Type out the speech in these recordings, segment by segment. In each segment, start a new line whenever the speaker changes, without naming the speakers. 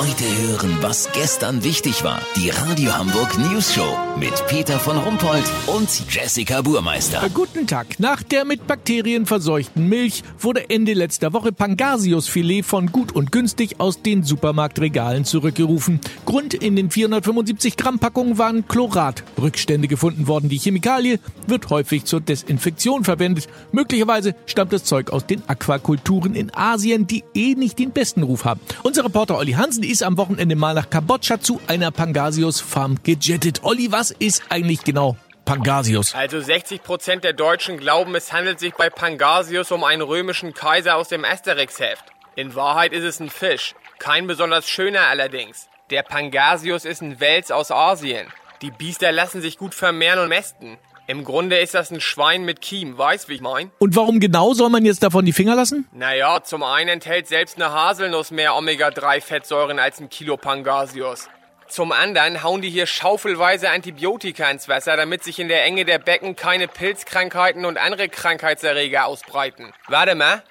Heute hören, was gestern wichtig war. Die Radio Hamburg News Show mit Peter von Rumpold und Jessica Burmeister.
Äh, Guten Tag. Nach der mit Bakterien verseuchten Milch wurde Ende letzter Woche Pangasiusfilet von Gut und Günstig aus den Supermarktregalen zurückgerufen. Grund in den 475 Gramm Packungen waren Chloratrückstände gefunden worden. Die Chemikalie wird häufig zur Desinfektion verwendet. Möglicherweise stammt das Zeug aus den Aquakulturen in Asien, die eh nicht den besten Ruf haben. Unser Reporter Olli Hansen ist am Wochenende mal nach Kambodscha zu einer Pangasius-Farm gejettet. Olli, was ist eigentlich genau Pangasius?
Also 60 Prozent der Deutschen glauben, es handelt sich bei Pangasius um einen römischen Kaiser aus dem Asterix-Heft. In Wahrheit ist es ein Fisch. Kein besonders schöner allerdings. Der Pangasius ist ein Wels aus Asien. Die Biester lassen sich gut vermehren und mästen. Im Grunde ist das ein Schwein mit Kiem, weißt wie ich mein?
Und warum genau soll man jetzt davon die Finger lassen?
Naja, zum einen enthält selbst eine Haselnuss mehr Omega-3-Fettsäuren als ein Kilo Pangasius. Zum anderen hauen die hier schaufelweise Antibiotika ins Wasser, damit sich in der Enge der Becken keine Pilzkrankheiten und andere Krankheitserreger ausbreiten. Warte mal.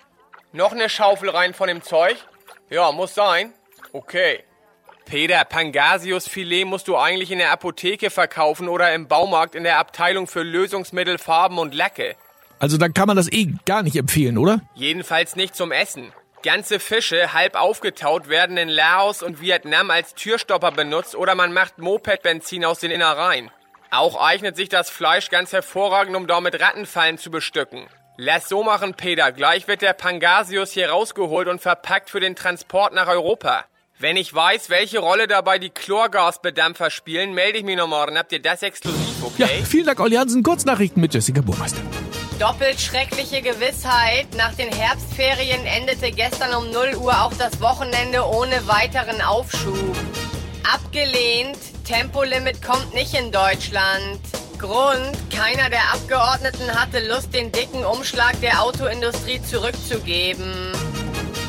Noch eine Schaufel rein von dem Zeug? Ja, muss sein. Okay. Peter, Pangasiusfilet musst du eigentlich in der Apotheke verkaufen oder im Baumarkt in der Abteilung für Lösungsmittel, Farben und Lacke.
Also dann kann man das eh gar nicht empfehlen, oder?
Jedenfalls nicht zum Essen. Ganze Fische, halb aufgetaut, werden in Laos und Vietnam als Türstopper benutzt oder man macht Moped-Benzin aus den Innereien. Auch eignet sich das Fleisch ganz hervorragend, um damit Rattenfallen zu bestücken. Lass so machen, Peter. Gleich wird der Pangasius hier rausgeholt und verpackt für den Transport nach Europa. Wenn ich weiß, welche Rolle dabei die Chlorgasbedampfer spielen, melde ich mich noch morgen. Habt ihr das exklusiv,
Ja,
okay?
vielen Dank, Olli Hansen. Kurznachrichten mit Jessica Burmeister.
Doppelt schreckliche Gewissheit. Nach den Herbstferien endete gestern um 0 Uhr auch das Wochenende ohne weiteren Aufschub. Abgelehnt. Tempolimit kommt nicht in Deutschland. Grund, keiner der Abgeordneten hatte Lust, den dicken Umschlag der Autoindustrie zurückzugeben.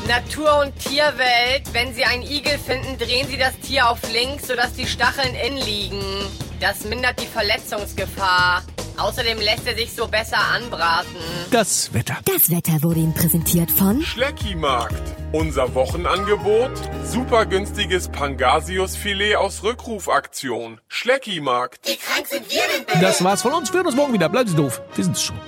Natur- und Tierwelt, wenn Sie einen Igel finden, drehen Sie das Tier auf links, sodass die Stacheln innen liegen. Das mindert die Verletzungsgefahr. Außerdem lässt er sich so besser anbraten.
Das Wetter.
Das Wetter wurde Ihnen präsentiert von
Schleckimarkt. Unser Wochenangebot? Super günstiges Pangasiusfilet aus Rückrufaktion. Schleckimarkt.
Das war's von uns. Wir hören uns morgen wieder. Bleiben Sie doof. Wir sind's schon.